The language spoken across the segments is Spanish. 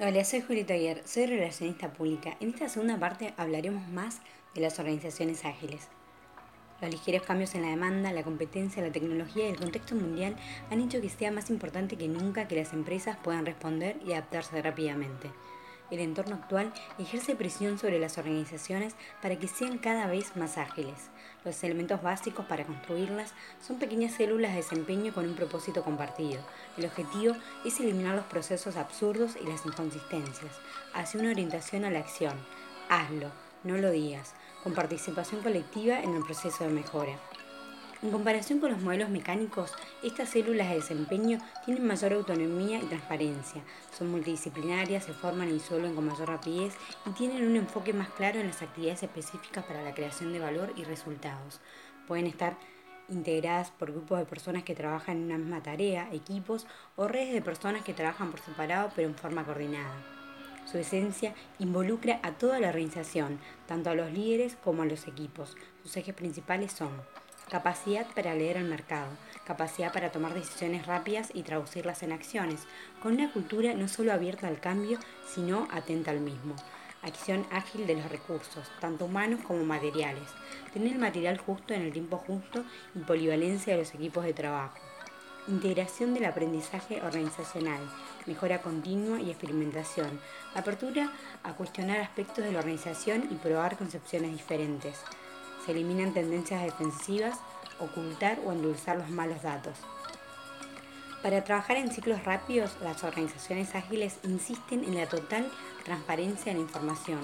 Hola, soy Julieta Aguirre, soy relacionista pública. En esta segunda parte hablaremos más de las organizaciones ágiles. Los ligeros cambios en la demanda, la competencia, la tecnología y el contexto mundial han hecho que sea más importante que nunca que las empresas puedan responder y adaptarse rápidamente el entorno actual ejerce presión sobre las organizaciones para que sean cada vez más ágiles. Los elementos básicos para construirlas son pequeñas células de desempeño con un propósito compartido. El objetivo es eliminar los procesos absurdos y las inconsistencias, hacia una orientación a la acción. Hazlo, no lo digas, con participación colectiva en el proceso de mejora. En comparación con los modelos mecánicos, estas células de desempeño tienen mayor autonomía y transparencia, son multidisciplinarias, se forman y disuelven con mayor rapidez y tienen un enfoque más claro en las actividades específicas para la creación de valor y resultados. Pueden estar integradas por grupos de personas que trabajan en una misma tarea, equipos o redes de personas que trabajan por separado pero en forma coordinada. Su esencia involucra a toda la organización, tanto a los líderes como a los equipos. Sus ejes principales son capacidad para leer el mercado, capacidad para tomar decisiones rápidas y traducirlas en acciones, con una cultura no solo abierta al cambio, sino atenta al mismo. Acción ágil de los recursos, tanto humanos como materiales. Tener el material justo en el tiempo justo y polivalencia de los equipos de trabajo. Integración del aprendizaje organizacional, mejora continua y experimentación. Apertura a cuestionar aspectos de la organización y probar concepciones diferentes. Se eliminan tendencias defensivas, ocultar o endulzar los malos datos. Para trabajar en ciclos rápidos, las organizaciones ágiles insisten en la total transparencia de la información,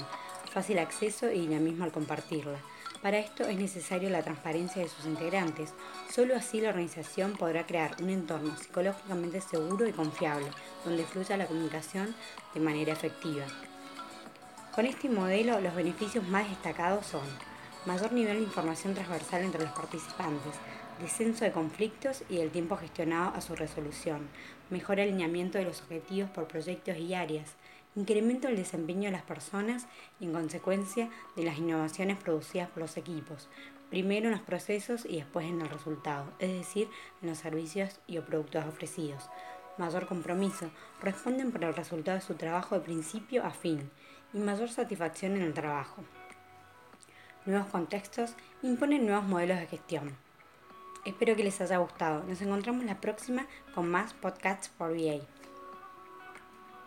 fácil acceso y dinamismo al compartirla. Para esto es necesario la transparencia de sus integrantes. Solo así la organización podrá crear un entorno psicológicamente seguro y confiable, donde fluya la comunicación de manera efectiva. Con este modelo, los beneficios más destacados son mayor nivel de información transversal entre los participantes, descenso de conflictos y el tiempo gestionado a su resolución, mejor alineamiento de los objetivos por proyectos y áreas, incremento del desempeño de las personas y en consecuencia de las innovaciones producidas por los equipos, primero en los procesos y después en el resultado, es decir, en los servicios y o productos ofrecidos. Mayor compromiso, responden por el resultado de su trabajo de principio a fin y mayor satisfacción en el trabajo nuevos contextos imponen nuevos modelos de gestión. Espero que les haya gustado. Nos encontramos la próxima con más podcasts por VA.